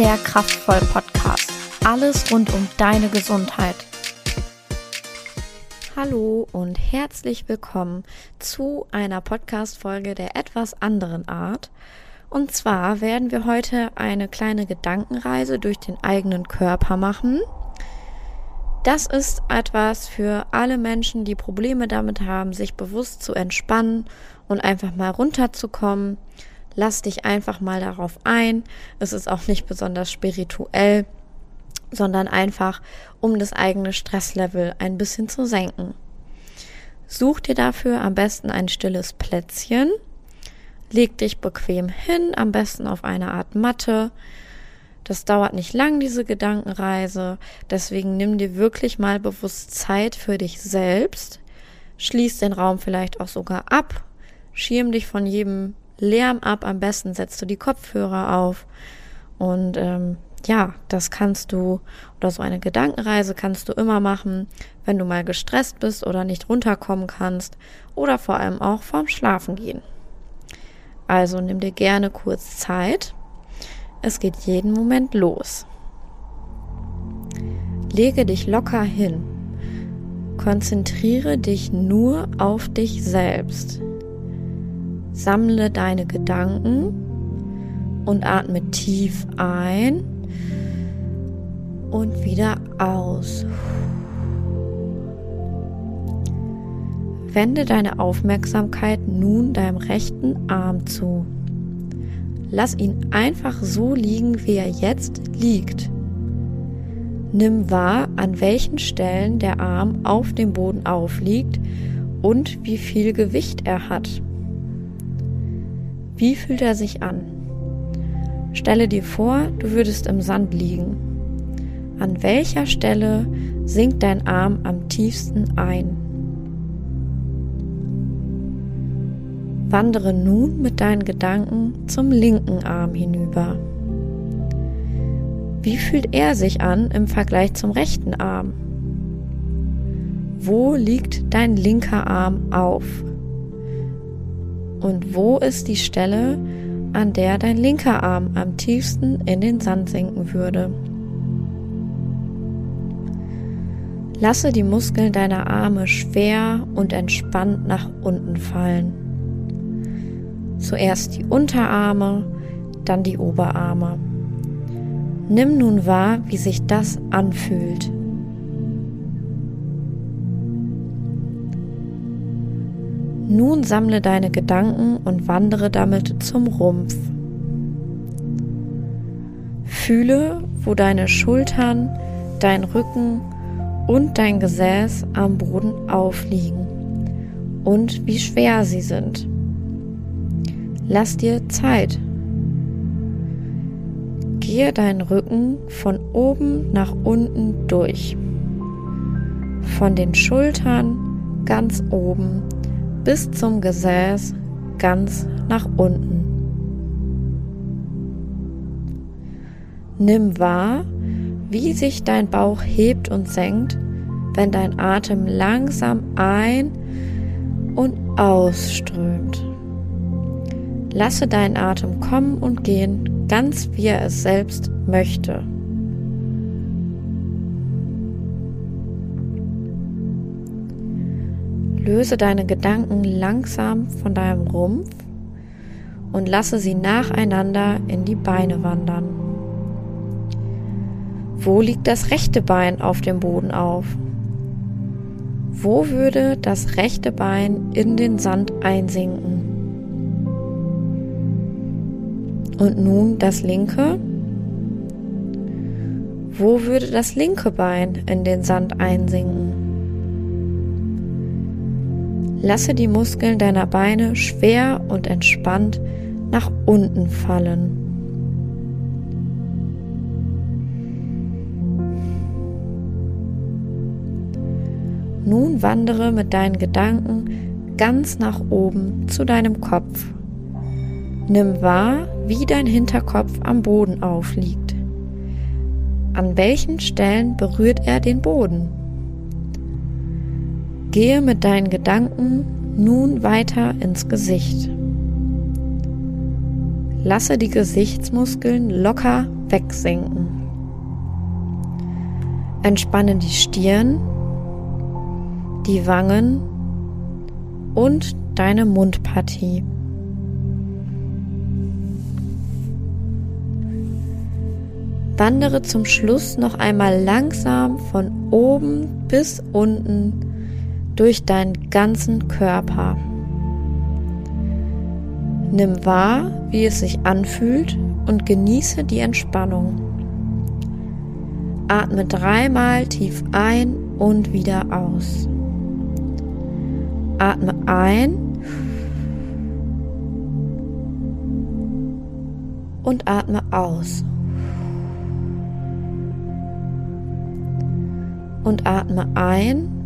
der Kraftvoll Podcast. Alles rund um deine Gesundheit. Hallo und herzlich willkommen zu einer Podcast-Folge der etwas anderen Art. Und zwar werden wir heute eine kleine Gedankenreise durch den eigenen Körper machen. Das ist etwas für alle Menschen, die Probleme damit haben, sich bewusst zu entspannen und einfach mal runterzukommen. Lass dich einfach mal darauf ein. Es ist auch nicht besonders spirituell, sondern einfach, um das eigene Stresslevel ein bisschen zu senken. Such dir dafür am besten ein stilles Plätzchen. Leg dich bequem hin, am besten auf eine Art Matte. Das dauert nicht lang, diese Gedankenreise. Deswegen nimm dir wirklich mal bewusst Zeit für dich selbst. Schließ den Raum vielleicht auch sogar ab. Schirm dich von jedem Lärm ab. Am besten setzt du die Kopfhörer auf. Und ähm, ja, das kannst du, oder so eine Gedankenreise kannst du immer machen, wenn du mal gestresst bist oder nicht runterkommen kannst oder vor allem auch vorm Schlafen gehen. Also nimm dir gerne kurz Zeit. Es geht jeden Moment los. Lege dich locker hin. Konzentriere dich nur auf dich selbst. Sammle deine Gedanken und atme tief ein und wieder aus. Wende deine Aufmerksamkeit nun deinem rechten Arm zu. Lass ihn einfach so liegen, wie er jetzt liegt. Nimm wahr, an welchen Stellen der Arm auf dem Boden aufliegt und wie viel Gewicht er hat. Wie fühlt er sich an? Stelle dir vor, du würdest im Sand liegen. An welcher Stelle sinkt dein Arm am tiefsten ein? Wandere nun mit deinen Gedanken zum linken Arm hinüber. Wie fühlt er sich an im Vergleich zum rechten Arm? Wo liegt dein linker Arm auf? Und wo ist die Stelle, an der dein linker Arm am tiefsten in den Sand sinken würde? Lasse die Muskeln deiner Arme schwer und entspannt nach unten fallen. Zuerst die Unterarme, dann die Oberarme. Nimm nun wahr, wie sich das anfühlt. Nun sammle deine Gedanken und wandere damit zum Rumpf. Fühle, wo deine Schultern, dein Rücken und dein Gesäß am Boden aufliegen und wie schwer sie sind. Lass dir Zeit. Gehe deinen Rücken von oben nach unten durch. Von den Schultern ganz oben bis zum Gesäß ganz nach unten. Nimm wahr, wie sich dein Bauch hebt und senkt, wenn dein Atem langsam ein und ausströmt. Lasse deinen Atem kommen und gehen, ganz wie er es selbst möchte. Löse deine Gedanken langsam von deinem Rumpf und lasse sie nacheinander in die Beine wandern. Wo liegt das rechte Bein auf dem Boden auf? Wo würde das rechte Bein in den Sand einsinken? Und nun das linke. Wo würde das linke Bein in den Sand einsinken? Lasse die Muskeln deiner Beine schwer und entspannt nach unten fallen. Nun wandere mit deinen Gedanken ganz nach oben zu deinem Kopf. Nimm wahr, wie dein Hinterkopf am Boden aufliegt. An welchen Stellen berührt er den Boden? Gehe mit deinen Gedanken nun weiter ins Gesicht. lasse die Gesichtsmuskeln locker wegsinken. Entspanne die Stirn, die Wangen und deine Mundpartie. Wandere zum Schluss noch einmal langsam von oben bis unten durch deinen ganzen Körper. Nimm wahr, wie es sich anfühlt und genieße die Entspannung. Atme dreimal tief ein und wieder aus. Atme ein und atme aus. Und atme ein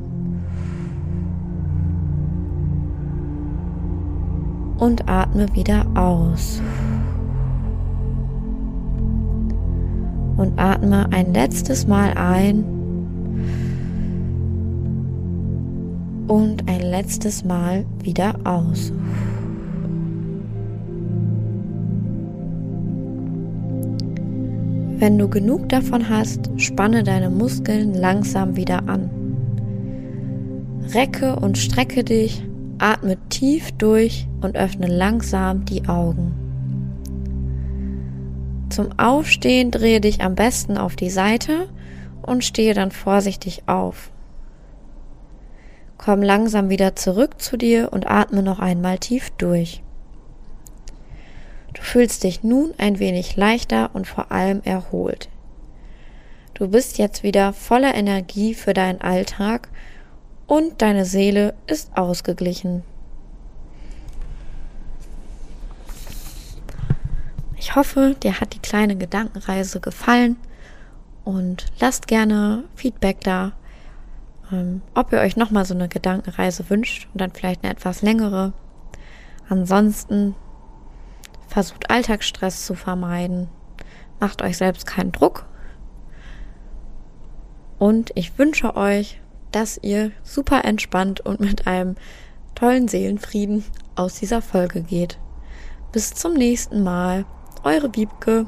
und atme wieder aus. Und atme ein letztes Mal ein und ein letztes Mal wieder aus. Wenn du genug davon hast, spanne deine Muskeln langsam wieder an. Recke und strecke dich, atme tief durch und öffne langsam die Augen. Zum Aufstehen drehe dich am besten auf die Seite und stehe dann vorsichtig auf. Komm langsam wieder zurück zu dir und atme noch einmal tief durch. Du fühlst dich nun ein wenig leichter und vor allem erholt. Du bist jetzt wieder voller Energie für deinen Alltag und deine Seele ist ausgeglichen. Ich hoffe, dir hat die kleine Gedankenreise gefallen und lasst gerne Feedback da ähm, ob ihr euch nochmal so eine Gedankenreise wünscht und dann vielleicht eine etwas längere. Ansonsten versucht Alltagsstress zu vermeiden. Macht euch selbst keinen Druck. Und ich wünsche euch, dass ihr super entspannt und mit einem tollen Seelenfrieden aus dieser Folge geht. Bis zum nächsten Mal. Eure Wiebke.